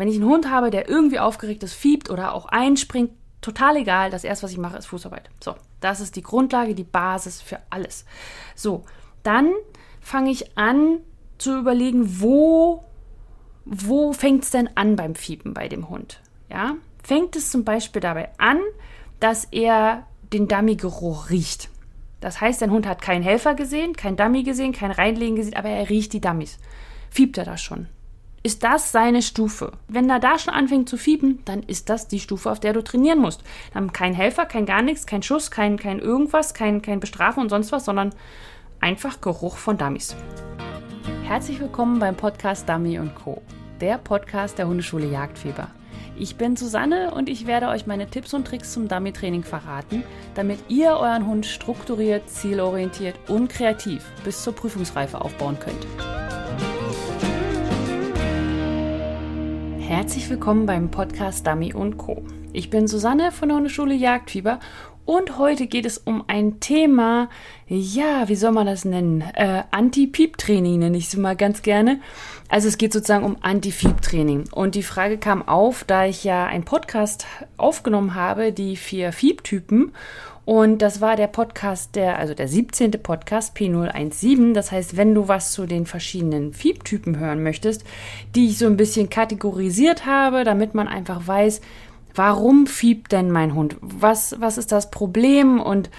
Wenn ich einen Hund habe, der irgendwie aufgeregt ist, fiebt oder auch einspringt, total egal. Das erste, was ich mache, ist Fußarbeit. So, das ist die Grundlage, die Basis für alles. So, dann fange ich an zu überlegen, wo, wo fängt es denn an beim Fiepen bei dem Hund? Ja, fängt es zum Beispiel dabei an, dass er den Dummy-Geruch riecht. Das heißt, dein Hund hat keinen Helfer gesehen, kein Dummy gesehen, kein Reinlegen gesehen, aber er riecht die Dummies. Fiebt er da schon? Ist das seine Stufe? Wenn er da schon anfängt zu fiepen, dann ist das die Stufe, auf der du trainieren musst. Dann kein Helfer, kein gar nichts, kein Schuss, kein, kein irgendwas, kein, kein Bestrafen und sonst was, sondern einfach Geruch von Dummies. Herzlich willkommen beim Podcast Dummy Co., der Podcast der Hundeschule Jagdfieber. Ich bin Susanne und ich werde euch meine Tipps und Tricks zum Dummy-Training verraten, damit ihr euren Hund strukturiert, zielorientiert und kreativ bis zur Prüfungsreife aufbauen könnt. Herzlich willkommen beim Podcast Dummy Co. Ich bin Susanne von der Hundeschule Jagdfieber und heute geht es um ein Thema, ja, wie soll man das nennen? Äh, Anti-Piep-Training nenne ich es mal ganz gerne. Also es geht sozusagen um Anti-Fieb-Training. Und die Frage kam auf, da ich ja einen Podcast aufgenommen habe, die vier Fieb-Typen. Und das war der Podcast, der, also der 17. Podcast P017. Das heißt, wenn du was zu den verschiedenen Fieb-Typen hören möchtest, die ich so ein bisschen kategorisiert habe, damit man einfach weiß, Warum fiebt denn mein Hund? Was, was ist das Problem? Und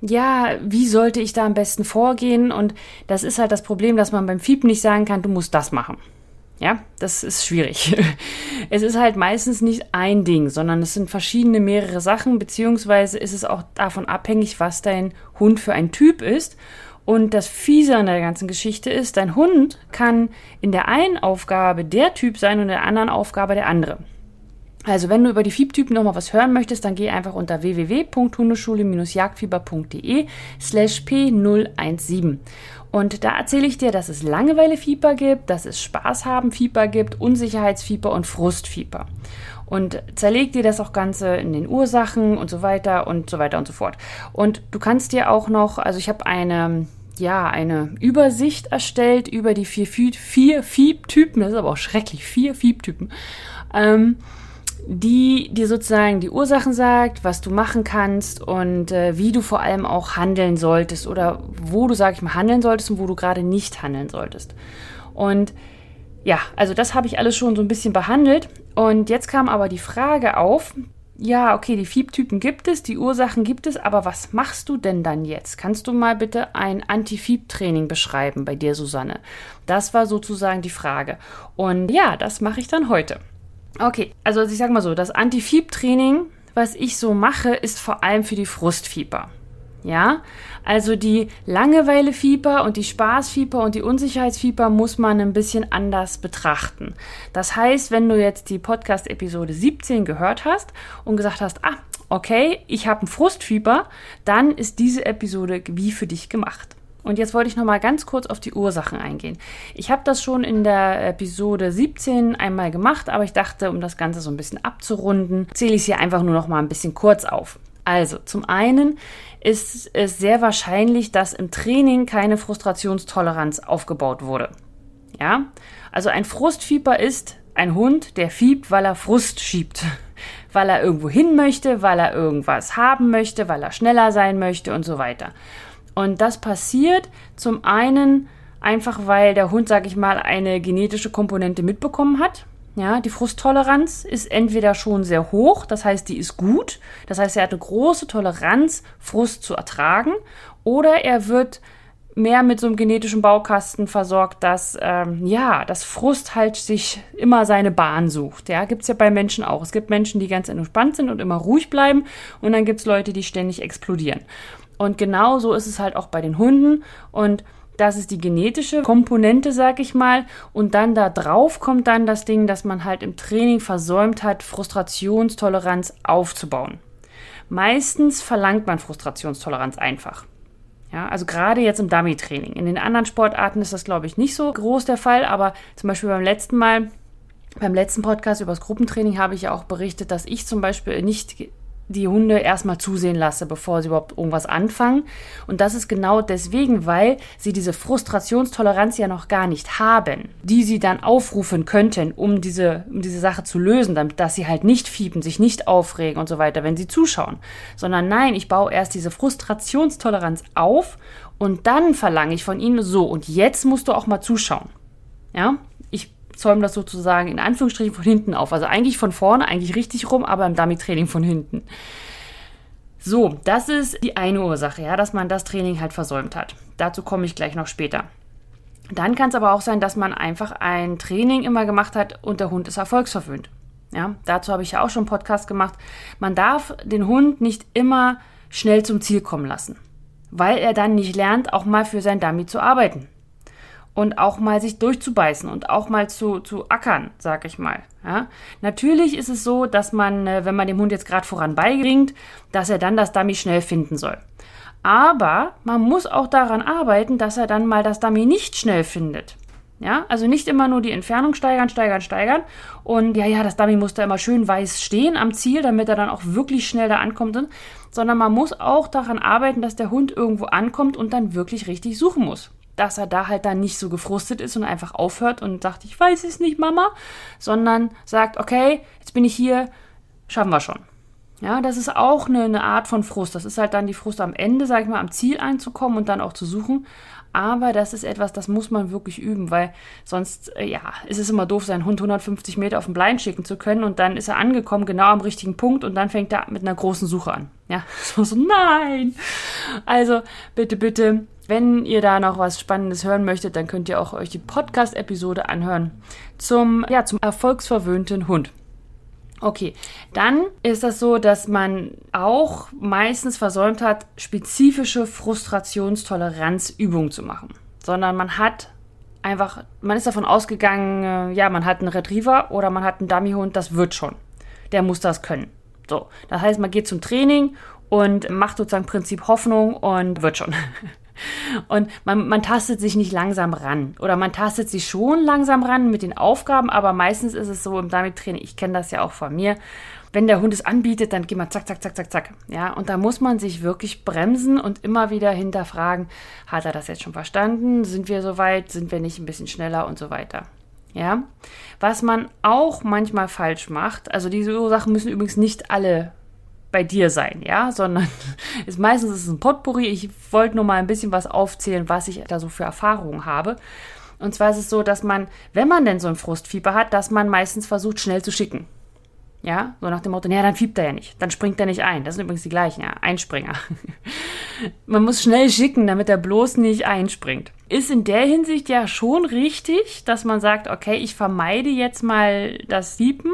ja, wie sollte ich da am besten vorgehen? Und das ist halt das Problem, dass man beim Fiepen nicht sagen kann, du musst das machen. Ja, das ist schwierig. Es ist halt meistens nicht ein Ding, sondern es sind verschiedene, mehrere Sachen, beziehungsweise ist es auch davon abhängig, was dein Hund für ein Typ ist. Und das Fiese an der ganzen Geschichte ist, dein Hund kann in der einen Aufgabe der Typ sein und in der anderen Aufgabe der andere. Also, wenn du über die Fiebtypen nochmal was hören möchtest, dann geh einfach unter www.hundeschule-jagdfieber.de slash p017. Und da erzähle ich dir, dass es Langeweile-Fieber gibt, dass es Spaß haben Fieber gibt, Unsicherheitsfieber und Frustfieber. Und zerleg dir das auch Ganze in den Ursachen und so weiter und so weiter und so fort. Und du kannst dir auch noch, also ich habe eine, ja, eine Übersicht erstellt über die vier, vier Fiebtypen, das ist aber auch schrecklich, vier Fiebtypen. Ähm, die dir sozusagen die Ursachen sagt, was du machen kannst und äh, wie du vor allem auch handeln solltest oder wo du, sag ich mal, handeln solltest und wo du gerade nicht handeln solltest. Und ja, also das habe ich alles schon so ein bisschen behandelt. Und jetzt kam aber die Frage auf, ja, okay, die Fiebtypen gibt es, die Ursachen gibt es, aber was machst du denn dann jetzt? Kannst du mal bitte ein Anti-Fieb-Training beschreiben bei dir, Susanne? Das war sozusagen die Frage. Und ja, das mache ich dann heute. Okay, also ich sag mal so, das Anti-Fieb-Training, was ich so mache, ist vor allem für die Frustfieber. Ja, also die Langeweile-Fieber und die Spaßfieber und die Unsicherheitsfieber muss man ein bisschen anders betrachten. Das heißt, wenn du jetzt die Podcast-Episode 17 gehört hast und gesagt hast, ah, okay, ich habe ein Frustfieber, dann ist diese Episode wie für dich gemacht. Und jetzt wollte ich noch mal ganz kurz auf die Ursachen eingehen. Ich habe das schon in der Episode 17 einmal gemacht, aber ich dachte, um das Ganze so ein bisschen abzurunden, zähle ich es hier einfach nur noch mal ein bisschen kurz auf. Also, zum einen ist es sehr wahrscheinlich, dass im Training keine Frustrationstoleranz aufgebaut wurde. Ja? Also ein Frustfieber ist ein Hund, der fiebt, weil er Frust schiebt. Weil er irgendwo hin möchte, weil er irgendwas haben möchte, weil er schneller sein möchte und so weiter. Und das passiert zum einen einfach, weil der Hund, sag ich mal, eine genetische Komponente mitbekommen hat. Ja, die Frusttoleranz ist entweder schon sehr hoch, das heißt, die ist gut, das heißt, er hat eine große Toleranz, Frust zu ertragen, oder er wird mehr mit so einem genetischen Baukasten versorgt, dass ähm, ja, das Frust halt sich immer seine Bahn sucht. Ja, gibt's ja bei Menschen auch. Es gibt Menschen, die ganz entspannt sind und immer ruhig bleiben, und dann gibt's Leute, die ständig explodieren. Und genau so ist es halt auch bei den Hunden. Und das ist die genetische Komponente, sag ich mal. Und dann da drauf kommt dann das Ding, dass man halt im Training versäumt hat, Frustrationstoleranz aufzubauen. Meistens verlangt man Frustrationstoleranz einfach. Ja, also gerade jetzt im Dummy-Training. In den anderen Sportarten ist das, glaube ich, nicht so groß der Fall, aber zum Beispiel beim letzten Mal, beim letzten Podcast über das Gruppentraining habe ich ja auch berichtet, dass ich zum Beispiel nicht die Hunde erstmal zusehen lasse, bevor sie überhaupt irgendwas anfangen. Und das ist genau deswegen, weil sie diese Frustrationstoleranz ja noch gar nicht haben, die sie dann aufrufen könnten, um diese, um diese Sache zu lösen, damit, dass sie halt nicht fiepen, sich nicht aufregen und so weiter, wenn sie zuschauen. Sondern nein, ich baue erst diese Frustrationstoleranz auf und dann verlange ich von ihnen so, und jetzt musst du auch mal zuschauen. Ja, ich zäume das sozusagen in Anführungsstrichen von hinten auf. Also eigentlich von vorne, eigentlich richtig rum, aber im Dummy-Training von hinten. So, das ist die eine Ursache, ja, dass man das Training halt versäumt hat. Dazu komme ich gleich noch später. Dann kann es aber auch sein, dass man einfach ein Training immer gemacht hat und der Hund ist erfolgsverwöhnt. Ja, dazu habe ich ja auch schon einen Podcast gemacht. Man darf den Hund nicht immer schnell zum Ziel kommen lassen, weil er dann nicht lernt, auch mal für sein Dummy zu arbeiten und auch mal sich durchzubeißen und auch mal zu, zu ackern, sag ich mal. Ja? Natürlich ist es so, dass man, äh, wenn man dem Hund jetzt gerade voran beibringt, dass er dann das Dummy schnell finden soll. Aber man muss auch daran arbeiten, dass er dann mal das Dummy nicht schnell findet. Ja, also nicht immer nur die Entfernung steigern, steigern, steigern. Und ja, ja, das Dummy muss da immer schön weiß stehen am Ziel, damit er dann auch wirklich schnell da ankommt. Sondern man muss auch daran arbeiten, dass der Hund irgendwo ankommt und dann wirklich richtig suchen muss dass er da halt dann nicht so gefrustet ist und einfach aufhört und sagt, ich weiß es nicht, Mama, sondern sagt, okay, jetzt bin ich hier, schaffen wir schon. Ja, das ist auch eine, eine Art von Frust. Das ist halt dann die Frust am Ende, sag ich mal, am Ziel einzukommen und dann auch zu suchen. Aber das ist etwas, das muss man wirklich üben, weil sonst, äh, ja, ist es immer doof, seinen Hund 150 Meter auf den Blind schicken zu können und dann ist er angekommen, genau am richtigen Punkt und dann fängt er mit einer großen Suche an. Ja, so, so nein! Also, bitte, bitte, wenn ihr da noch was Spannendes hören möchtet, dann könnt ihr auch euch die Podcast-Episode anhören zum, ja, zum erfolgsverwöhnten Hund. Okay, dann ist das so, dass man auch meistens versäumt hat, spezifische Frustrationstoleranzübungen zu machen, sondern man hat einfach, man ist davon ausgegangen, äh, ja, man hat einen Retriever oder man hat einen Dummyhund, das wird schon. Der muss das können. So, das heißt, man geht zum Training und macht sozusagen Prinzip Hoffnung und wird schon. Und man, man tastet sich nicht langsam ran. Oder man tastet sich schon langsam ran mit den Aufgaben, aber meistens ist es so im Dummy-Training, ich kenne das ja auch von mir, wenn der Hund es anbietet, dann geht man zack, zack, zack, zack, zack. Ja, und da muss man sich wirklich bremsen und immer wieder hinterfragen, hat er das jetzt schon verstanden? Sind wir soweit? Sind wir nicht ein bisschen schneller und so weiter? Ja, was man auch manchmal falsch macht, also diese Ursachen müssen übrigens nicht alle bei dir sein, ja, sondern ist meistens ist es ein Potpourri. Ich wollte nur mal ein bisschen was aufzählen, was ich da so für Erfahrungen habe. Und zwar ist es so, dass man, wenn man denn so ein Frustfieber hat, dass man meistens versucht, schnell zu schicken. Ja, so nach dem Motto, naja, dann fiebt er ja nicht, dann springt er nicht ein. Das sind übrigens die gleichen, ja, Einspringer. man muss schnell schicken, damit er bloß nicht einspringt. Ist in der Hinsicht ja schon richtig, dass man sagt, okay, ich vermeide jetzt mal das Fiepen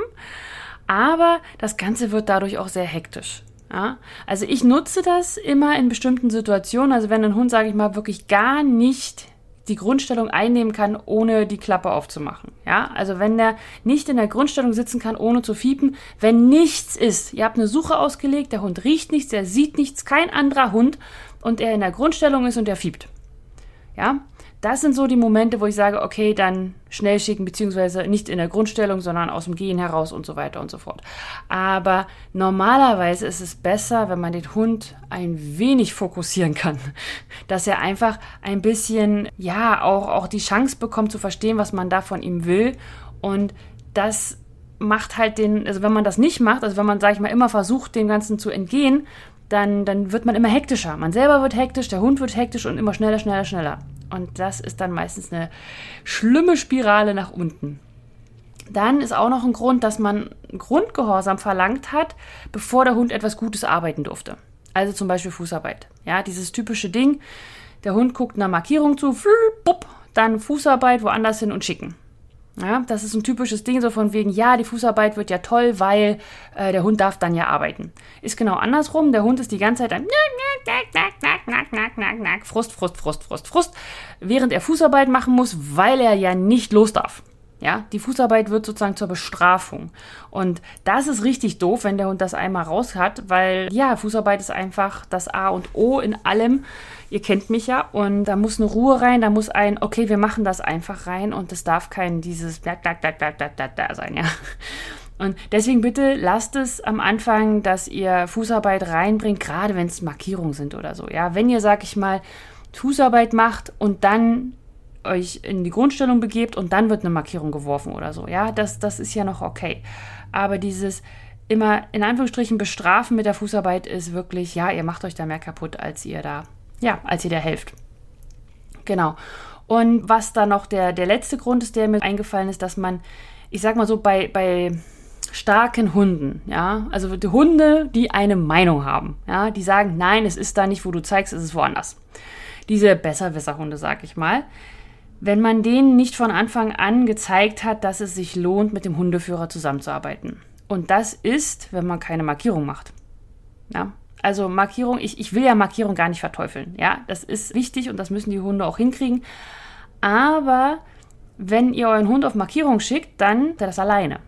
aber das Ganze wird dadurch auch sehr hektisch. Ja? Also ich nutze das immer in bestimmten Situationen. Also wenn ein Hund, sage ich mal, wirklich gar nicht die Grundstellung einnehmen kann, ohne die Klappe aufzumachen. Ja, also wenn der nicht in der Grundstellung sitzen kann, ohne zu fiepen, wenn nichts ist, ihr habt eine Suche ausgelegt, der Hund riecht nichts, er sieht nichts, kein anderer Hund und er in der Grundstellung ist und er fiebt. Ja, das sind so die Momente, wo ich sage, okay, dann schnell schicken, beziehungsweise nicht in der Grundstellung, sondern aus dem Gehen heraus und so weiter und so fort. Aber normalerweise ist es besser, wenn man den Hund ein wenig fokussieren kann, dass er einfach ein bisschen, ja, auch, auch die Chance bekommt zu verstehen, was man da von ihm will und das macht halt den, also wenn man das nicht macht, also wenn man, sag ich mal, immer versucht, dem Ganzen zu entgehen, dann, dann wird man immer hektischer. Man selber wird hektisch, der Hund wird hektisch und immer schneller, schneller, schneller. Und das ist dann meistens eine schlimme Spirale nach unten. Dann ist auch noch ein Grund, dass man Grundgehorsam verlangt hat, bevor der Hund etwas Gutes arbeiten durfte. Also zum Beispiel Fußarbeit. Ja, dieses typische Ding, der Hund guckt einer Markierung zu, dann Fußarbeit woanders hin und schicken. Ja, das ist ein typisches Ding, so von wegen, ja, die Fußarbeit wird ja toll, weil äh, der Hund darf dann ja arbeiten. Ist genau andersrum. Der Hund ist die ganze Zeit ein Frust, Frust, Frust, Frust, Frust, während er Fußarbeit machen muss, weil er ja nicht los darf. Ja, die Fußarbeit wird sozusagen zur Bestrafung. Und das ist richtig doof, wenn der Hund das einmal raus hat, weil ja, Fußarbeit ist einfach das A und O in allem. Ihr kennt mich ja und da muss eine Ruhe rein, da muss ein, okay, wir machen das einfach rein und es darf kein dieses da, da, da, da, da, da sein, ja. Und deswegen bitte lasst es am Anfang, dass ihr Fußarbeit reinbringt, gerade wenn es Markierungen sind oder so. Ja, wenn ihr, sag ich mal, Fußarbeit macht und dann euch in die Grundstellung begebt und dann wird eine Markierung geworfen oder so. Ja, das, das ist ja noch okay. Aber dieses immer in Anführungsstrichen bestrafen mit der Fußarbeit ist wirklich, ja, ihr macht euch da mehr kaputt, als ihr da, ja, als ihr da helft. Genau. Und was da noch der, der letzte Grund ist, der mir eingefallen ist, dass man, ich sag mal so, bei, bei starken Hunden, ja, also die Hunde, die eine Meinung haben, ja, die sagen, nein, es ist da nicht, wo du zeigst, es ist woanders. Diese Besserwisserhunde, sag ich mal. Wenn man denen nicht von Anfang an gezeigt hat, dass es sich lohnt, mit dem Hundeführer zusammenzuarbeiten. Und das ist, wenn man keine Markierung macht. Ja, also Markierung, ich, ich will ja Markierung gar nicht verteufeln. Ja, das ist wichtig und das müssen die Hunde auch hinkriegen. Aber wenn ihr euren Hund auf Markierung schickt, dann ist er das alleine.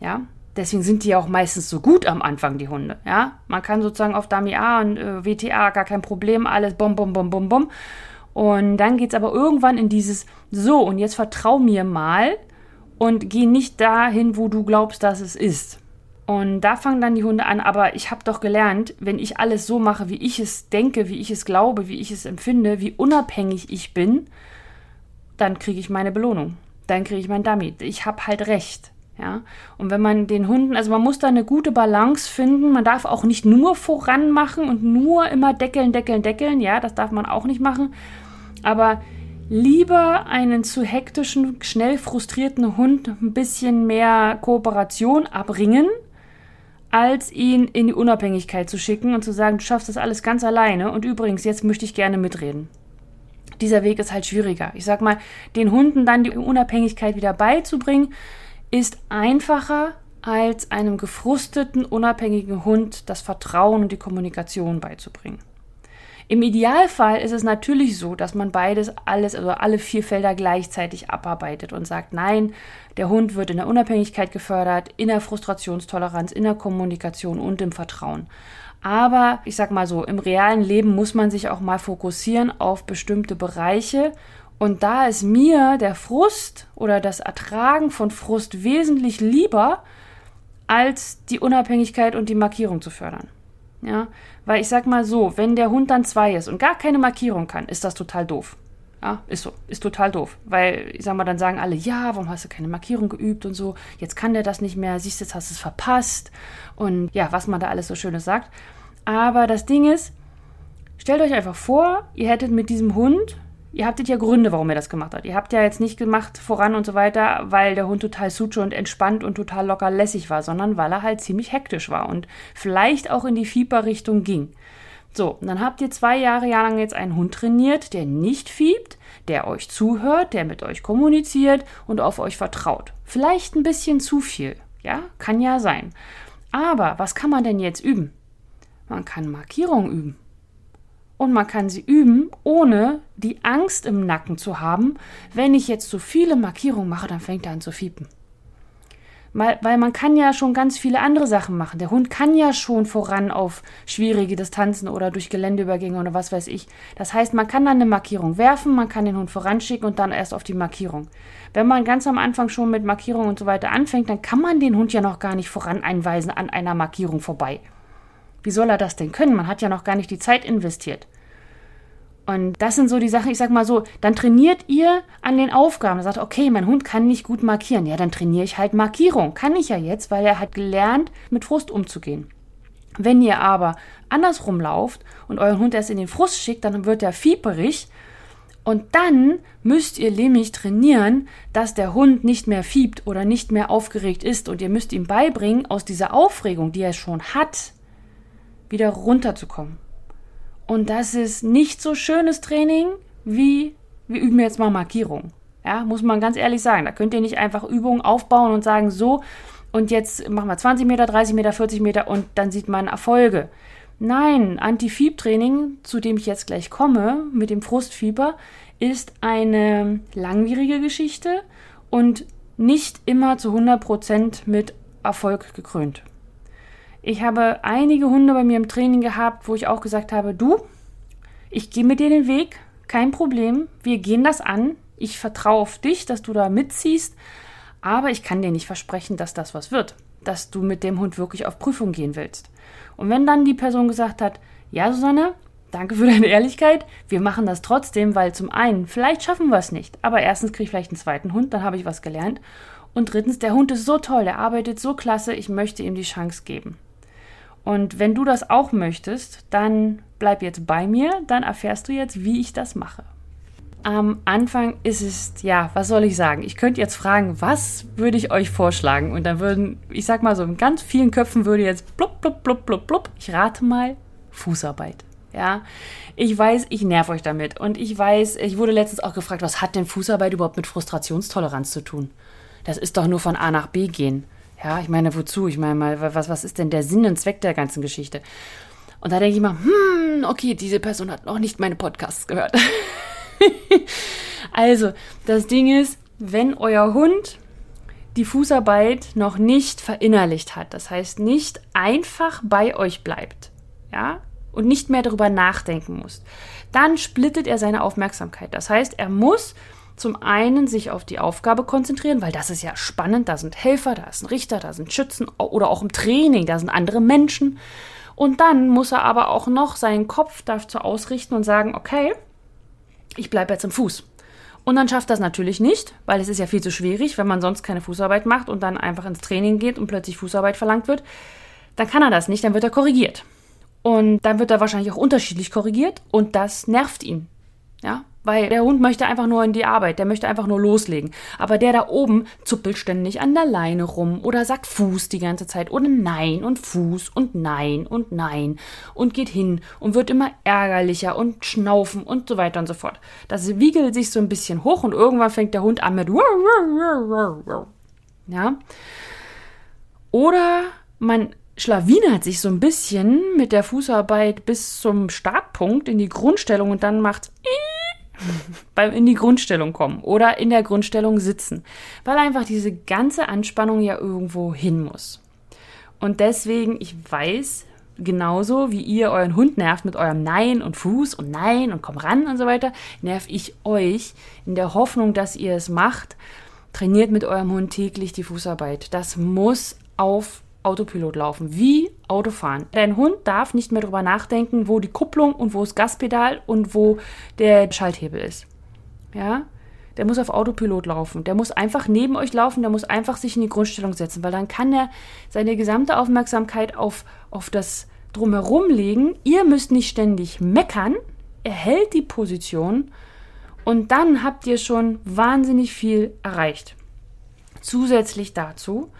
Ja, deswegen sind die auch meistens so gut am Anfang, die Hunde. Ja, man kann sozusagen auf Dummy A und äh, WTA gar kein Problem, alles bom, bom, bom, bom, bom. Und dann geht es aber irgendwann in dieses So, und jetzt vertrau mir mal und geh nicht dahin, wo du glaubst, dass es ist. Und da fangen dann die Hunde an, aber ich habe doch gelernt, wenn ich alles so mache, wie ich es denke, wie ich es glaube, wie ich es empfinde, wie unabhängig ich bin, dann kriege ich meine Belohnung. Dann kriege ich mein Dummy. Ich habe halt recht. Ja, und wenn man den Hunden, also man muss da eine gute Balance finden. Man darf auch nicht nur voran machen und nur immer deckeln, deckeln, deckeln. Ja, das darf man auch nicht machen. Aber lieber einen zu hektischen, schnell frustrierten Hund ein bisschen mehr Kooperation abringen als ihn in die Unabhängigkeit zu schicken und zu sagen, du schaffst das alles ganz alleine und übrigens, jetzt möchte ich gerne mitreden. Dieser Weg ist halt schwieriger. Ich sag mal, den Hunden dann die Unabhängigkeit wieder beizubringen, ist einfacher als einem gefrusteten, unabhängigen Hund das Vertrauen und die Kommunikation beizubringen. Im Idealfall ist es natürlich so, dass man beides, alles, also alle vier Felder gleichzeitig abarbeitet und sagt, nein, der Hund wird in der Unabhängigkeit gefördert, in der Frustrationstoleranz, in der Kommunikation und im Vertrauen. Aber ich sag mal so, im realen Leben muss man sich auch mal fokussieren auf bestimmte Bereiche. Und da ist mir der Frust oder das Ertragen von Frust wesentlich lieber, als die Unabhängigkeit und die Markierung zu fördern. Ja, weil ich sag mal so, wenn der Hund dann zwei ist und gar keine Markierung kann, ist das total doof. Ja, ist so, ist total doof. Weil, ich sag mal, dann sagen alle, ja, warum hast du keine Markierung geübt und so, jetzt kann der das nicht mehr, siehst du, jetzt hast du es verpasst und ja, was man da alles so Schönes sagt. Aber das Ding ist, stellt euch einfach vor, ihr hättet mit diesem Hund ihr habtet ja Gründe, warum ihr das gemacht habt. Ihr habt ja jetzt nicht gemacht voran und so weiter, weil der Hund total suche und entspannt und total locker lässig war, sondern weil er halt ziemlich hektisch war und vielleicht auch in die Fieberrichtung ging. So, und dann habt ihr zwei Jahre lang jetzt einen Hund trainiert, der nicht fiebt, der euch zuhört, der mit euch kommuniziert und auf euch vertraut. Vielleicht ein bisschen zu viel, ja, kann ja sein. Aber was kann man denn jetzt üben? Man kann Markierung üben und man kann sie üben, ohne die Angst im Nacken zu haben, wenn ich jetzt zu viele Markierungen mache, dann fängt er an zu fiepen. Weil, weil man kann ja schon ganz viele andere Sachen machen. Der Hund kann ja schon voran auf schwierige Distanzen oder durch Geländeübergänge oder was weiß ich. Das heißt, man kann dann eine Markierung werfen, man kann den Hund voranschicken und dann erst auf die Markierung. Wenn man ganz am Anfang schon mit Markierungen und so weiter anfängt, dann kann man den Hund ja noch gar nicht voran einweisen an einer Markierung vorbei. Wie soll er das denn können? Man hat ja noch gar nicht die Zeit investiert. Und das sind so die Sachen, ich sag mal so, dann trainiert ihr an den Aufgaben. Sagt, okay, mein Hund kann nicht gut markieren. Ja, dann trainiere ich halt Markierung. Kann ich ja jetzt, weil er hat gelernt, mit Frust umzugehen. Wenn ihr aber andersrum lauft und euren Hund erst in den Frust schickt, dann wird er fieberig. Und dann müsst ihr nämlich trainieren, dass der Hund nicht mehr fiebt oder nicht mehr aufgeregt ist. Und ihr müsst ihm beibringen, aus dieser Aufregung, die er schon hat, wieder runterzukommen. Und das ist nicht so schönes Training wie wir üben jetzt mal Markierung. Ja, muss man ganz ehrlich sagen. Da könnt ihr nicht einfach Übungen aufbauen und sagen, so, und jetzt machen wir 20 Meter, 30 Meter, 40 Meter und dann sieht man Erfolge. Nein, Anti-Fieb-Training, zu dem ich jetzt gleich komme, mit dem Frustfieber, ist eine langwierige Geschichte und nicht immer zu 100% mit Erfolg gekrönt. Ich habe einige Hunde bei mir im Training gehabt, wo ich auch gesagt habe, du, ich gehe mit dir den Weg, kein Problem, wir gehen das an, ich vertraue auf dich, dass du da mitziehst, aber ich kann dir nicht versprechen, dass das was wird. dass du mit dem Hund wirklich auf Prüfung gehen willst. Und wenn dann die Person gesagt hat, ja, Susanne, danke für deine Ehrlichkeit, wir machen das trotzdem, weil zum einen, vielleicht schaffen wir es nicht, aber erstens kriege ich vielleicht einen zweiten Hund, dann habe ich was gelernt. Und drittens, der Hund ist so toll, der arbeitet so klasse, ich möchte ihm die Chance geben. Und wenn du das auch möchtest, dann bleib jetzt bei mir, dann erfährst du jetzt, wie ich das mache. Am Anfang ist es, ja, was soll ich sagen? Ich könnte jetzt fragen, was würde ich euch vorschlagen? Und dann würden, ich sag mal so, in ganz vielen Köpfen würde jetzt blub, blub, blub, blub, blub. Ich rate mal, Fußarbeit. Ja, ich weiß, ich nerv euch damit. Und ich weiß, ich wurde letztens auch gefragt, was hat denn Fußarbeit überhaupt mit Frustrationstoleranz zu tun? Das ist doch nur von A nach B gehen. Ja, ich meine, wozu? Ich meine mal, was, was ist denn der Sinn und Zweck der ganzen Geschichte? Und da denke ich mal, hm, okay, diese Person hat noch nicht meine Podcasts gehört. also, das Ding ist, wenn euer Hund die Fußarbeit noch nicht verinnerlicht hat, das heißt nicht einfach bei euch bleibt, ja, und nicht mehr darüber nachdenken muss, dann splittet er seine Aufmerksamkeit. Das heißt, er muss zum einen sich auf die Aufgabe konzentrieren, weil das ist ja spannend, da sind Helfer, da ist ein Richter, da sind Schützen oder auch im Training, da sind andere Menschen. Und dann muss er aber auch noch seinen Kopf dazu ausrichten und sagen, okay, ich bleibe jetzt im Fuß. Und dann schafft das natürlich nicht, weil es ist ja viel zu schwierig, wenn man sonst keine Fußarbeit macht und dann einfach ins Training geht und plötzlich Fußarbeit verlangt wird. Dann kann er das nicht, dann wird er korrigiert. Und dann wird er wahrscheinlich auch unterschiedlich korrigiert und das nervt ihn. Ja, weil der Hund möchte einfach nur in die Arbeit, der möchte einfach nur loslegen. Aber der da oben zuppelt ständig an der Leine rum oder sagt Fuß die ganze Zeit oder Nein und Fuß und Nein und Nein und geht hin und wird immer ärgerlicher und schnaufen und so weiter und so fort. Das wiegelt sich so ein bisschen hoch und irgendwann fängt der Hund an mit ja. Oder man schlawinert sich so ein bisschen mit der Fußarbeit bis zum Startpunkt in die Grundstellung und dann macht beim in die Grundstellung kommen oder in der Grundstellung sitzen, weil einfach diese ganze Anspannung ja irgendwo hin muss. Und deswegen, ich weiß, genauso wie ihr euren Hund nervt mit eurem Nein und Fuß und Nein und komm ran und so weiter, nerv ich euch in der Hoffnung, dass ihr es macht. Trainiert mit eurem Hund täglich die Fußarbeit. Das muss auf Autopilot laufen, wie Autofahren. Dein Hund darf nicht mehr darüber nachdenken, wo die Kupplung und wo das Gaspedal und wo der Schalthebel ist. Ja? Der muss auf Autopilot laufen. Der muss einfach neben euch laufen, der muss einfach sich in die Grundstellung setzen, weil dann kann er seine gesamte Aufmerksamkeit auf, auf das Drumherum legen. Ihr müsst nicht ständig meckern. Er hält die Position und dann habt ihr schon wahnsinnig viel erreicht. Zusätzlich dazu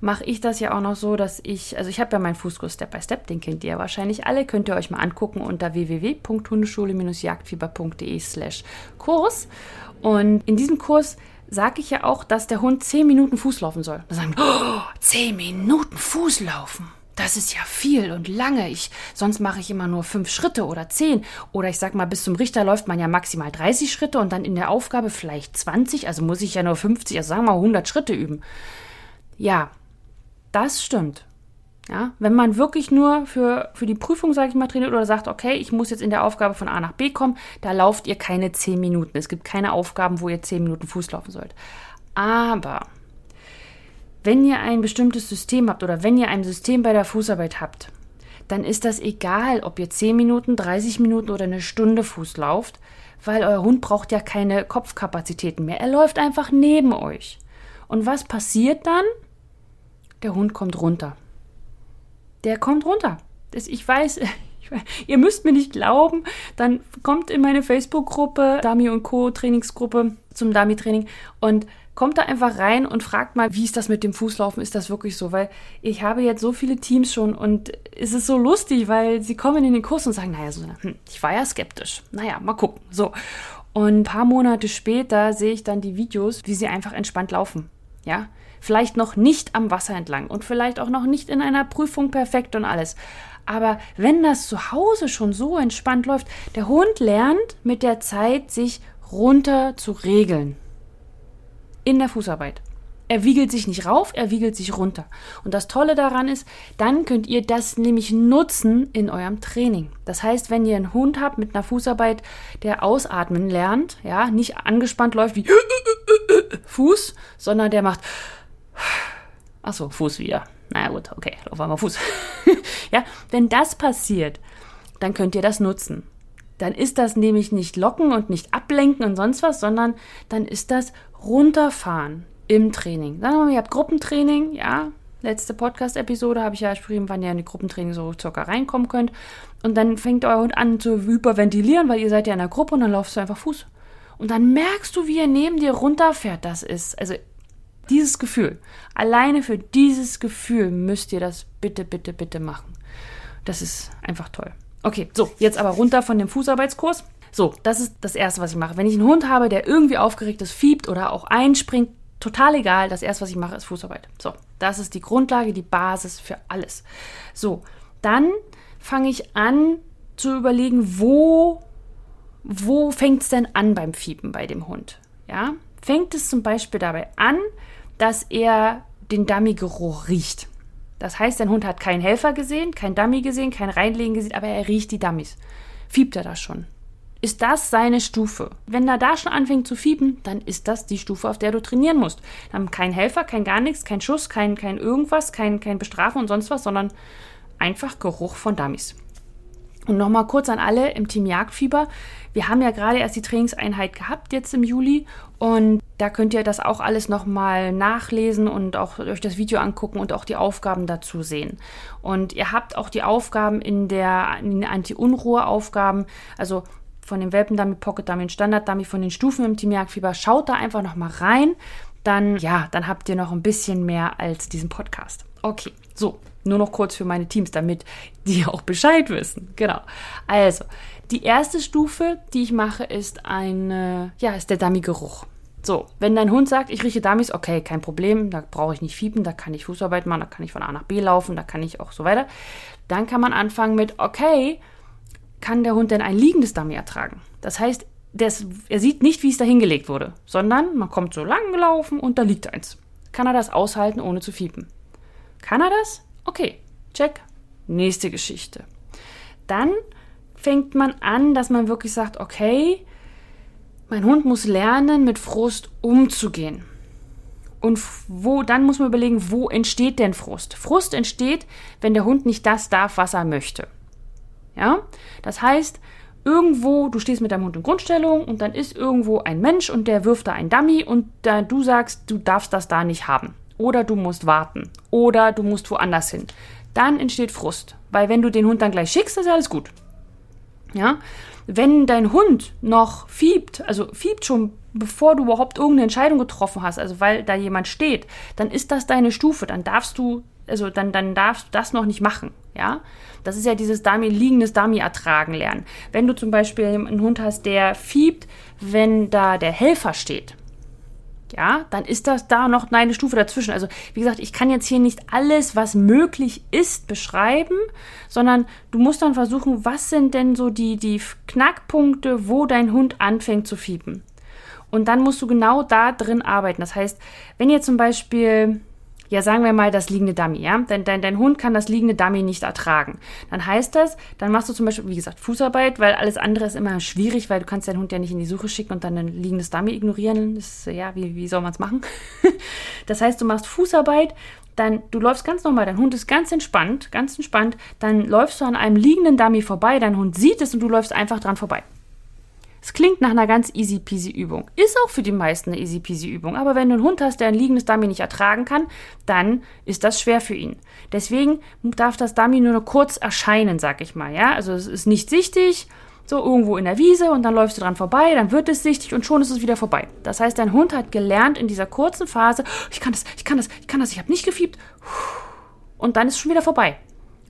mache ich das ja auch noch so, dass ich, also ich habe ja meinen Fußkurs Step by Step, den kennt ihr ja wahrscheinlich alle, könnt ihr euch mal angucken unter www.hundeschule-jagdfieber.de slash Kurs. Und in diesem Kurs sage ich ja auch, dass der Hund 10 Minuten Fuß laufen soll. Da sagen, oh, 10 Minuten Fuß laufen. Das ist ja viel und lange. Ich, sonst mache ich immer nur fünf Schritte oder zehn. Oder ich sag mal, bis zum Richter läuft man ja maximal 30 Schritte und dann in der Aufgabe vielleicht 20. Also muss ich ja nur 50, also sagen wir mal 100 Schritte üben. Ja, das stimmt. Ja, wenn man wirklich nur für, für die Prüfung, sage ich mal, trainiert oder sagt, okay, ich muss jetzt in der Aufgabe von A nach B kommen, da lauft ihr keine 10 Minuten. Es gibt keine Aufgaben, wo ihr 10 Minuten Fuß laufen sollt. Aber wenn ihr ein bestimmtes System habt oder wenn ihr ein System bei der Fußarbeit habt, dann ist das egal, ob ihr 10 Minuten, 30 Minuten oder eine Stunde Fuß lauft, weil euer Hund braucht ja keine Kopfkapazitäten mehr. Er läuft einfach neben euch. Und was passiert dann? Der Hund kommt runter. Der kommt runter. Das, ich weiß, ihr müsst mir nicht glauben, dann kommt in meine Facebook-Gruppe, Dami und Co. Trainingsgruppe zum Dami-Training und kommt da einfach rein und fragt mal, wie ist das mit dem Fußlaufen? Ist das wirklich so? Weil ich habe jetzt so viele Teams schon und es ist so lustig, weil sie kommen in den Kurs und sagen, naja, so, hm, ich war ja skeptisch. Naja, mal gucken. So. Und ein paar Monate später sehe ich dann die Videos, wie sie einfach entspannt laufen. Ja, vielleicht noch nicht am Wasser entlang und vielleicht auch noch nicht in einer Prüfung perfekt und alles. Aber wenn das zu Hause schon so entspannt läuft, der Hund lernt mit der Zeit, sich runter zu regeln. In der Fußarbeit. Er wiegelt sich nicht rauf, er wiegelt sich runter. Und das Tolle daran ist, dann könnt ihr das nämlich nutzen in eurem Training. Das heißt, wenn ihr einen Hund habt mit einer Fußarbeit, der ausatmen lernt, ja, nicht angespannt läuft wie Fuß, sondern der macht Achso, Fuß wieder. naja gut, okay, lauf einmal Fuß. ja, wenn das passiert, dann könnt ihr das nutzen. Dann ist das nämlich nicht locken und nicht ablenken und sonst was, sondern dann ist das runterfahren im Training. Sagen wir mal, ihr habt Gruppentraining, ja, letzte Podcast-Episode habe ich ja beschrieben, wann ihr in die Gruppentraining so circa reinkommen könnt. Und dann fängt euer Hund an zu hyperventilieren, weil ihr seid ja in der Gruppe und dann laufst du einfach Fuß. Und dann merkst du, wie er neben dir runterfährt. Das ist, also dieses Gefühl. Alleine für dieses Gefühl müsst ihr das bitte, bitte, bitte machen. Das ist einfach toll. Okay, so, jetzt aber runter von dem Fußarbeitskurs. So, das ist das Erste, was ich mache. Wenn ich einen Hund habe, der irgendwie aufgeregt ist, fiebt oder auch einspringt, total egal. Das Erste, was ich mache, ist Fußarbeit. So, das ist die Grundlage, die Basis für alles. So, dann fange ich an zu überlegen, wo, wo fängt es denn an beim Fiepen bei dem Hund? Ja, fängt es zum Beispiel dabei an, dass er den Dummy-Geruch riecht. Das heißt, dein Hund hat keinen Helfer gesehen, kein Dummy gesehen, kein Reinlegen gesehen, aber er riecht die Dummies. Fiebt er da schon? Ist das seine Stufe? Wenn er da schon anfängt zu fiepen, dann ist das die Stufe, auf der du trainieren musst. Dann kein Helfer, kein gar nichts, kein Schuss, kein, kein irgendwas, kein, kein Bestrafen und sonst was, sondern einfach Geruch von Dummies. Und nochmal kurz an alle im Team Jagdfieber. Wir haben ja gerade erst die Trainingseinheit gehabt, jetzt im Juli. Und da könnt ihr das auch alles nochmal nachlesen und auch euch das Video angucken und auch die Aufgaben dazu sehen. Und ihr habt auch die Aufgaben in der in Anti-Unruhe-Aufgaben, also von dem Welpen-Dummy, Pocket-Dummy Standard-Dummy, von den Stufen im Team Jagdfieber. Schaut da einfach nochmal rein. Dann, ja, dann habt ihr noch ein bisschen mehr als diesen Podcast. Okay, so, nur noch kurz für meine Teams, damit die auch Bescheid wissen. Genau. Also, die erste Stufe, die ich mache, ist eine, ja, ist der Dummy-Geruch. So, wenn dein Hund sagt, ich rieche Dummies, okay, kein Problem, da brauche ich nicht fiepen, da kann ich Fußarbeit machen, da kann ich von A nach B laufen, da kann ich auch so weiter. Dann kann man anfangen mit, okay, kann der Hund denn ein liegendes Dummy ertragen? Das heißt, das, er sieht nicht, wie es da hingelegt wurde, sondern man kommt so lang gelaufen und da liegt eins. Kann er das aushalten, ohne zu fiepen? Kann er das? Okay, check. Nächste Geschichte. Dann fängt man an, dass man wirklich sagt, okay, mein Hund muss lernen, mit Frust umzugehen. Und wo, dann muss man überlegen, wo entsteht denn Frust? Frust entsteht, wenn der Hund nicht das darf, was er möchte. Ja? Das heißt, irgendwo, du stehst mit deinem Hund in Grundstellung und dann ist irgendwo ein Mensch und der wirft da ein Dummy und da, du sagst, du darfst das da nicht haben. Oder du musst warten. Oder du musst woanders hin. Dann entsteht Frust. Weil wenn du den Hund dann gleich schickst, ist alles gut. Ja? Wenn dein Hund noch fiebt, also fiebt schon bevor du überhaupt irgendeine Entscheidung getroffen hast, also weil da jemand steht, dann ist das deine Stufe, dann darfst du, also dann, dann darfst du das noch nicht machen, ja. Das ist ja dieses Dummy, liegendes Dummy ertragen lernen. Wenn du zum Beispiel einen Hund hast, der fiebt, wenn da der Helfer steht, ja, dann ist das da noch eine Stufe dazwischen. Also, wie gesagt, ich kann jetzt hier nicht alles, was möglich ist, beschreiben, sondern du musst dann versuchen, was sind denn so die, die Knackpunkte, wo dein Hund anfängt zu fiepen. Und dann musst du genau da drin arbeiten. Das heißt, wenn ihr zum Beispiel ja, sagen wir mal das liegende Dummy, ja, dein, dein, dein Hund kann das liegende Dummy nicht ertragen. Dann heißt das, dann machst du zum Beispiel, wie gesagt, Fußarbeit, weil alles andere ist immer schwierig, weil du kannst deinen Hund ja nicht in die Suche schicken und dann ein liegendes Dummy ignorieren. Das, ja, wie, wie soll man es machen? das heißt, du machst Fußarbeit, dann du läufst ganz normal, dein Hund ist ganz entspannt, ganz entspannt, dann läufst du an einem liegenden Dummy vorbei, dein Hund sieht es und du läufst einfach dran vorbei. Es klingt nach einer ganz easy peasy Übung. Ist auch für die meisten eine easy peasy Übung. Aber wenn du einen Hund hast, der ein liegendes Dummy nicht ertragen kann, dann ist das schwer für ihn. Deswegen darf das Dummy nur kurz erscheinen, sag ich mal. Ja, also es ist nicht sichtig, so irgendwo in der Wiese und dann läufst du dran vorbei, dann wird es sichtig und schon ist es wieder vorbei. Das heißt, dein Hund hat gelernt in dieser kurzen Phase, ich kann das, ich kann das, ich kann das, ich habe nicht gefiebt. Und dann ist es schon wieder vorbei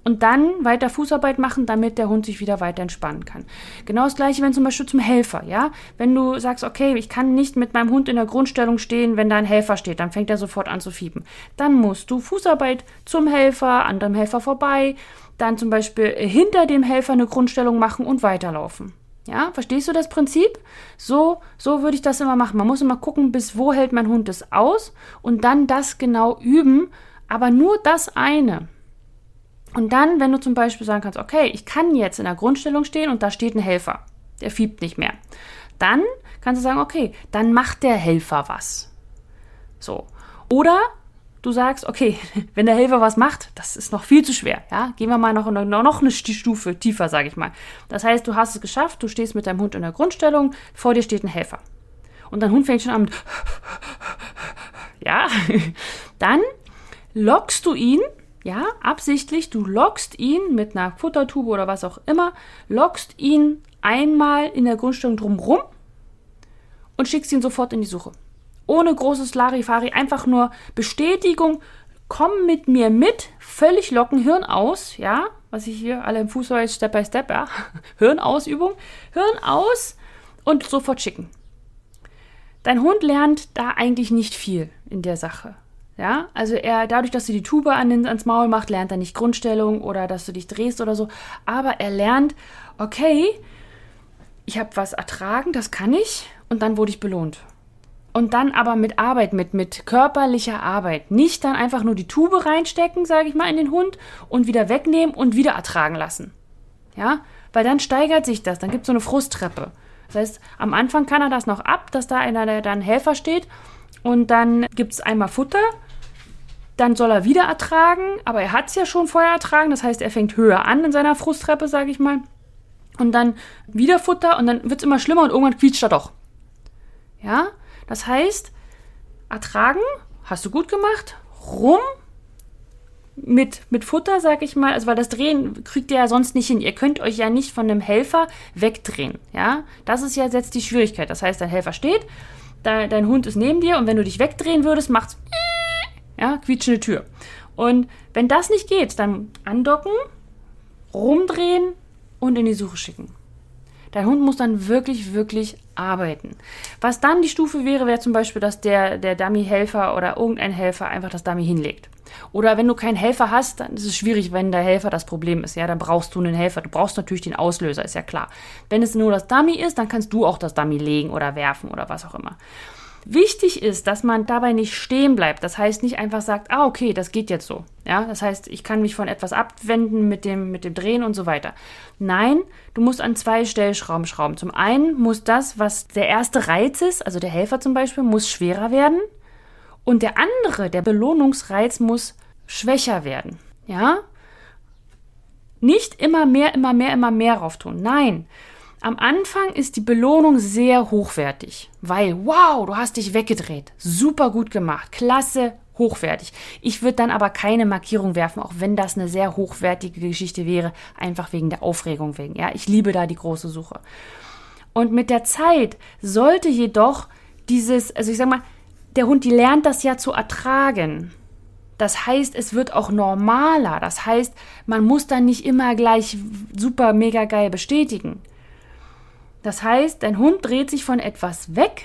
und dann weiter Fußarbeit machen, damit der Hund sich wieder weiter entspannen kann. Genau das gleiche, wenn zum Beispiel zum Helfer, ja. Wenn du sagst, okay, ich kann nicht mit meinem Hund in der Grundstellung stehen, wenn da ein Helfer steht, dann fängt er sofort an zu fiepen. Dann musst du Fußarbeit zum Helfer, an dem Helfer vorbei, dann zum Beispiel hinter dem Helfer eine Grundstellung machen und weiterlaufen. Ja, verstehst du das Prinzip? So, so würde ich das immer machen. Man muss immer gucken, bis wo hält mein Hund es aus und dann das genau üben, aber nur das eine. Und dann, wenn du zum Beispiel sagen kannst, okay, ich kann jetzt in der Grundstellung stehen und da steht ein Helfer, der fiebt nicht mehr, dann kannst du sagen, okay, dann macht der Helfer was. So. Oder du sagst, okay, wenn der Helfer was macht, das ist noch viel zu schwer. Ja, gehen wir mal noch, noch, noch eine Stufe tiefer, sage ich mal. Das heißt, du hast es geschafft, du stehst mit deinem Hund in der Grundstellung, vor dir steht ein Helfer. Und dein Hund fängt schon an mit, ja, dann lockst du ihn, ja, absichtlich, du lockst ihn mit einer Futtertube oder was auch immer, lockst ihn einmal in der Grundstellung drumrum und schickst ihn sofort in die Suche. Ohne großes Larifari, einfach nur Bestätigung, komm mit mir mit, völlig locken, Hirn aus, ja, was ich hier alle im Fußball Step by Step, ja, Hirnausübung, Hirn aus und sofort schicken. Dein Hund lernt da eigentlich nicht viel in der Sache. Ja, also er, dadurch, dass du die Tube an den, ans Maul machst, lernt er nicht Grundstellung oder dass du dich drehst oder so. Aber er lernt, okay, ich habe was ertragen, das kann ich, und dann wurde ich belohnt. Und dann aber mit Arbeit, mit, mit körperlicher Arbeit. Nicht dann einfach nur die Tube reinstecken, sage ich mal, in den Hund und wieder wegnehmen und wieder ertragen lassen. Ja, weil dann steigert sich das, dann gibt es so eine Frusttreppe. Das heißt, am Anfang kann er das noch ab, dass da einer, dann Helfer steht und dann gibt es einmal Futter, dann soll er wieder ertragen, aber er hat es ja schon vorher ertragen, das heißt, er fängt höher an in seiner Frusttreppe, sage ich mal. Und dann wieder Futter und dann wird es immer schlimmer und irgendwann quietscht er doch. Ja, das heißt, ertragen, hast du gut gemacht, rum mit, mit Futter, sag ich mal, also weil das Drehen kriegt ihr ja sonst nicht hin. Ihr könnt euch ja nicht von einem Helfer wegdrehen, ja. Das ist ja jetzt die Schwierigkeit. Das heißt, dein Helfer steht, de, dein Hund ist neben dir und wenn du dich wegdrehen würdest, macht's ja, quietschende Tür. Und wenn das nicht geht, dann andocken, rumdrehen und in die Suche schicken. Dein Hund muss dann wirklich, wirklich arbeiten. Was dann die Stufe wäre, wäre zum Beispiel, dass der, der Dummy-Helfer oder irgendein Helfer einfach das Dummy hinlegt. Oder wenn du keinen Helfer hast, dann ist es schwierig, wenn der Helfer das Problem ist. Ja, dann brauchst du einen Helfer. Du brauchst natürlich den Auslöser, ist ja klar. Wenn es nur das Dummy ist, dann kannst du auch das Dummy legen oder werfen oder was auch immer. Wichtig ist, dass man dabei nicht stehen bleibt. Das heißt nicht einfach sagt, ah, okay, das geht jetzt so. Ja, das heißt, ich kann mich von etwas abwenden mit dem, mit dem Drehen und so weiter. Nein, du musst an zwei Stellschrauben schrauben. Zum einen muss das, was der erste Reiz ist, also der Helfer zum Beispiel, muss schwerer werden. Und der andere, der Belohnungsreiz, muss schwächer werden. Ja? Nicht immer mehr, immer mehr, immer mehr rauf tun. Nein, am Anfang ist die Belohnung sehr hochwertig, weil wow, du hast dich weggedreht, super gut gemacht, klasse, hochwertig. Ich würde dann aber keine Markierung werfen, auch wenn das eine sehr hochwertige Geschichte wäre, einfach wegen der Aufregung wegen. Ja, ich liebe da die große Suche. Und mit der Zeit sollte jedoch dieses, also ich sag mal, der Hund, die lernt das ja zu ertragen. Das heißt, es wird auch normaler. Das heißt, man muss dann nicht immer gleich super mega geil bestätigen. Das heißt, dein Hund dreht sich von etwas weg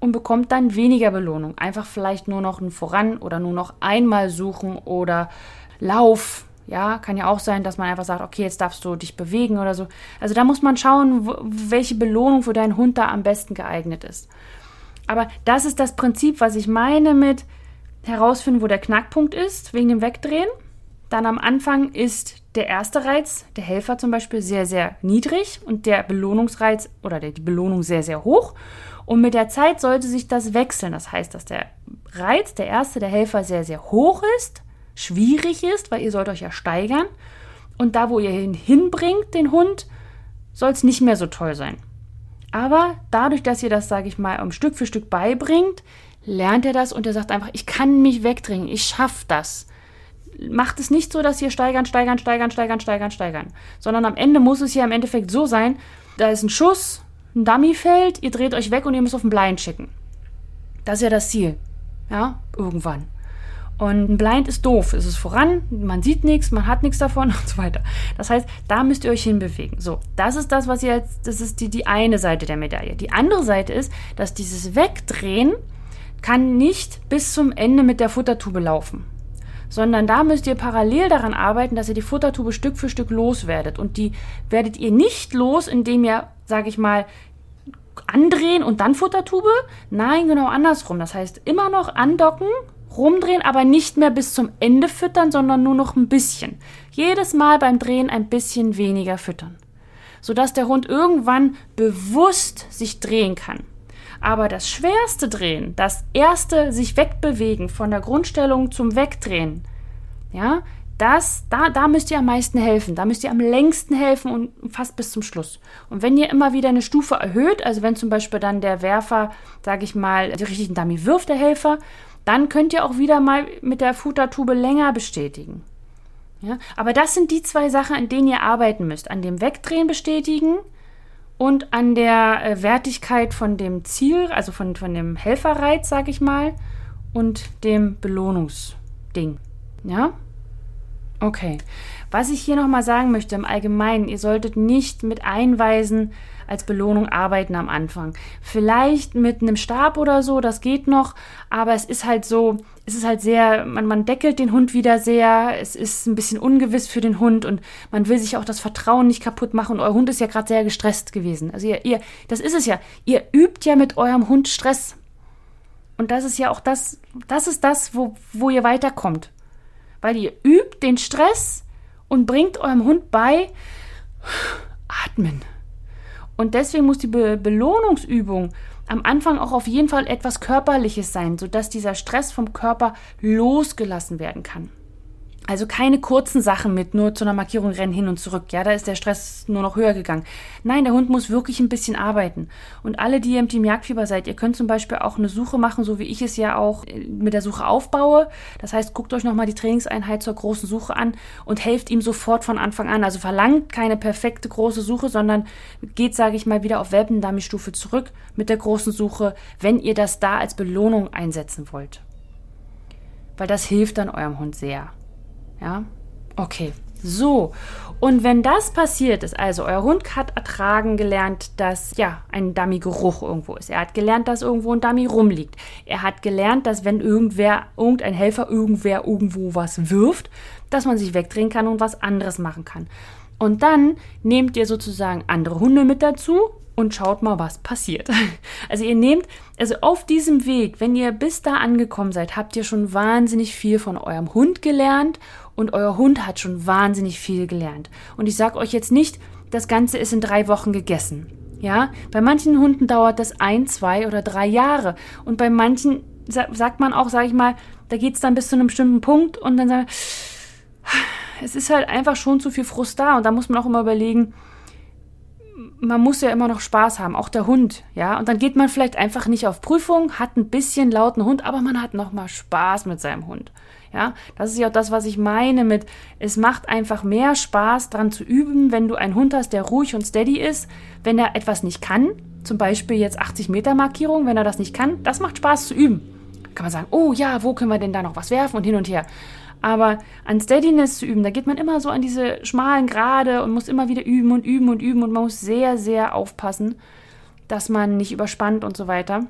und bekommt dann weniger Belohnung. Einfach vielleicht nur noch ein Voran oder nur noch einmal suchen oder Lauf. Ja, kann ja auch sein, dass man einfach sagt, okay, jetzt darfst du dich bewegen oder so. Also da muss man schauen, welche Belohnung für deinen Hund da am besten geeignet ist. Aber das ist das Prinzip, was ich meine mit herausfinden, wo der Knackpunkt ist, wegen dem Wegdrehen. Dann am Anfang ist der erste Reiz, der Helfer zum Beispiel, sehr, sehr niedrig und der Belohnungsreiz oder die Belohnung sehr, sehr hoch. Und mit der Zeit sollte sich das wechseln. Das heißt, dass der Reiz, der erste, der Helfer, sehr, sehr hoch ist, schwierig ist, weil ihr sollt euch ja steigern. Und da, wo ihr ihn hinbringt, den Hund, soll es nicht mehr so toll sein. Aber dadurch, dass ihr das, sage ich mal, Stück für Stück beibringt, lernt er das und er sagt einfach, ich kann mich wegdringen, ich schaffe das macht es nicht so, dass ihr steigern, steigern, steigern, steigern, steigern, steigern. Sondern am Ende muss es ja im Endeffekt so sein, da ist ein Schuss, ein Dummy fällt, ihr dreht euch weg und ihr müsst auf den Blind schicken. Das ist ja das Ziel. Ja, irgendwann. Und ein Blind ist doof. Es ist voran, man sieht nichts, man hat nichts davon und so weiter. Das heißt, da müsst ihr euch hinbewegen. So, das ist das, was ihr jetzt, das ist die, die eine Seite der Medaille. Die andere Seite ist, dass dieses Wegdrehen kann nicht bis zum Ende mit der Futtertube laufen sondern da müsst ihr parallel daran arbeiten, dass ihr die Futtertube Stück für Stück loswerdet. Und die werdet ihr nicht los, indem ihr, sage ich mal, andrehen und dann Futtertube. Nein, genau andersrum. Das heißt, immer noch andocken, rumdrehen, aber nicht mehr bis zum Ende füttern, sondern nur noch ein bisschen. Jedes Mal beim Drehen ein bisschen weniger füttern. Sodass der Hund irgendwann bewusst sich drehen kann. Aber das schwerste Drehen, das erste sich wegbewegen von der Grundstellung zum Wegdrehen, ja, das, da, da müsst ihr am meisten helfen. Da müsst ihr am längsten helfen und fast bis zum Schluss. Und wenn ihr immer wieder eine Stufe erhöht, also wenn zum Beispiel dann der Werfer, sage ich mal, die richtigen Dummy wirft, der Helfer, dann könnt ihr auch wieder mal mit der Futtertube länger bestätigen. Ja? Aber das sind die zwei Sachen, an denen ihr arbeiten müsst. An dem Wegdrehen bestätigen und an der äh, Wertigkeit von dem Ziel, also von, von dem Helferreiz, sage ich mal, und dem Belohnungsding. Ja? Okay. Was ich hier nochmal sagen möchte im Allgemeinen, ihr solltet nicht mit Einweisen als Belohnung arbeiten am Anfang. Vielleicht mit einem Stab oder so, das geht noch, aber es ist halt so, es ist halt sehr, man, man deckelt den Hund wieder sehr, es ist ein bisschen ungewiss für den Hund und man will sich auch das Vertrauen nicht kaputt machen und euer Hund ist ja gerade sehr gestresst gewesen. Also ihr, ihr, das ist es ja, ihr übt ja mit eurem Hund Stress. Und das ist ja auch das, das ist das, wo, wo ihr weiterkommt weil ihr übt den Stress und bringt eurem Hund bei, atmen. Und deswegen muss die Be Belohnungsübung am Anfang auch auf jeden Fall etwas Körperliches sein, sodass dieser Stress vom Körper losgelassen werden kann. Also keine kurzen Sachen mit nur zu einer Markierung rennen hin und zurück. Ja, da ist der Stress nur noch höher gegangen. Nein, der Hund muss wirklich ein bisschen arbeiten. Und alle, die ihr im Team Jagdfieber seid, ihr könnt zum Beispiel auch eine Suche machen, so wie ich es ja auch äh, mit der Suche aufbaue. Das heißt, guckt euch nochmal die Trainingseinheit zur großen Suche an und helft ihm sofort von Anfang an. Also verlangt keine perfekte große Suche, sondern geht, sage ich mal, wieder auf Welpendummy-Stufe zurück mit der großen Suche, wenn ihr das da als Belohnung einsetzen wollt. Weil das hilft dann eurem Hund sehr. Ja, okay. So, und wenn das passiert ist, also euer Hund hat ertragen gelernt, dass ja ein Dummy-Geruch irgendwo ist. Er hat gelernt, dass irgendwo ein Dummy rumliegt. Er hat gelernt, dass wenn irgendwer, irgendein Helfer irgendwer irgendwo was wirft, dass man sich wegdrehen kann und was anderes machen kann. Und dann nehmt ihr sozusagen andere Hunde mit dazu und schaut mal, was passiert. Also ihr nehmt, also auf diesem Weg, wenn ihr bis da angekommen seid, habt ihr schon wahnsinnig viel von eurem Hund gelernt und euer Hund hat schon wahnsinnig viel gelernt. Und ich sage euch jetzt nicht, das Ganze ist in drei Wochen gegessen. Ja, bei manchen Hunden dauert das ein, zwei oder drei Jahre. Und bei manchen sagt man auch, sage ich mal, da geht es dann bis zu einem bestimmten Punkt und dann sagt es ist halt einfach schon zu viel Frust da. Und da muss man auch immer überlegen, man muss ja immer noch Spaß haben, auch der Hund, ja. Und dann geht man vielleicht einfach nicht auf Prüfung, hat ein bisschen lauten Hund, aber man hat noch mal Spaß mit seinem Hund. Ja, das ist ja auch das, was ich meine mit, es macht einfach mehr Spaß, dran zu üben, wenn du einen Hund hast, der ruhig und steady ist, wenn er etwas nicht kann, zum Beispiel jetzt 80 Meter Markierung, wenn er das nicht kann, das macht Spaß zu üben. Kann man sagen, oh ja, wo können wir denn da noch was werfen und hin und her. Aber an Steadiness zu üben, da geht man immer so an diese schmalen Grade und muss immer wieder üben und üben und üben und man muss sehr, sehr aufpassen, dass man nicht überspannt und so weiter.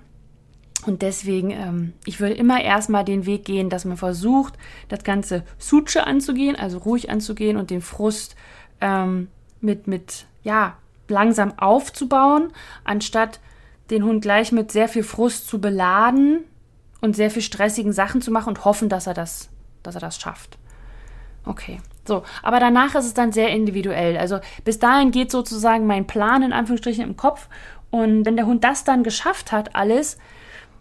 Und deswegen, ähm, ich würde immer erstmal den Weg gehen, dass man versucht, das Ganze Suche anzugehen, also ruhig anzugehen und den Frust ähm, mit, mit, ja, langsam aufzubauen, anstatt den Hund gleich mit sehr viel Frust zu beladen und sehr viel stressigen Sachen zu machen und hoffen, dass er das, dass er das schafft. Okay. So, aber danach ist es dann sehr individuell. Also bis dahin geht sozusagen mein Plan in Anführungsstrichen im Kopf. Und wenn der Hund das dann geschafft hat, alles,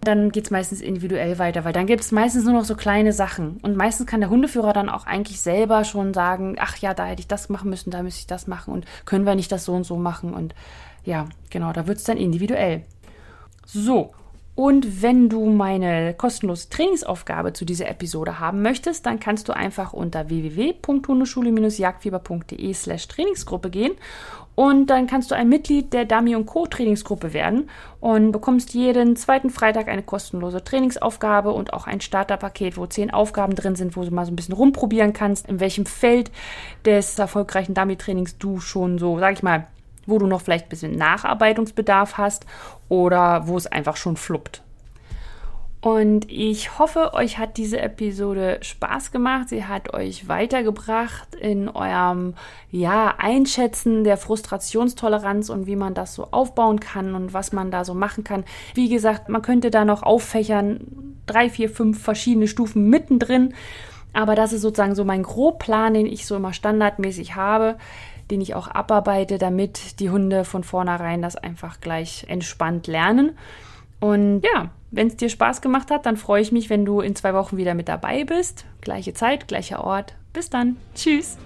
dann geht es meistens individuell weiter, weil dann gibt es meistens nur noch so kleine Sachen. Und meistens kann der Hundeführer dann auch eigentlich selber schon sagen, ach ja, da hätte ich das machen müssen, da müsste ich das machen und können wir nicht das so und so machen. Und ja, genau, da wird es dann individuell. So, und wenn du meine kostenlose Trainingsaufgabe zu dieser Episode haben möchtest, dann kannst du einfach unter www.hundeschule-jagdfieber.de slash Trainingsgruppe gehen und dann kannst du ein Mitglied der Dami Co. Trainingsgruppe werden und bekommst jeden zweiten Freitag eine kostenlose Trainingsaufgabe und auch ein Starterpaket, wo zehn Aufgaben drin sind, wo du mal so ein bisschen rumprobieren kannst, in welchem Feld des erfolgreichen Dummy-Trainings du schon so, sag ich mal, wo du noch vielleicht ein bisschen Nacharbeitungsbedarf hast oder wo es einfach schon fluppt. Und ich hoffe, euch hat diese Episode Spaß gemacht. Sie hat euch weitergebracht in eurem ja, Einschätzen der Frustrationstoleranz und wie man das so aufbauen kann und was man da so machen kann. Wie gesagt, man könnte da noch auffächern, drei, vier, fünf verschiedene Stufen mittendrin. Aber das ist sozusagen so mein Grobplan, den ich so immer standardmäßig habe den ich auch abarbeite, damit die Hunde von vornherein das einfach gleich entspannt lernen. Und ja, wenn es dir Spaß gemacht hat, dann freue ich mich, wenn du in zwei Wochen wieder mit dabei bist. Gleiche Zeit, gleicher Ort. Bis dann. Tschüss.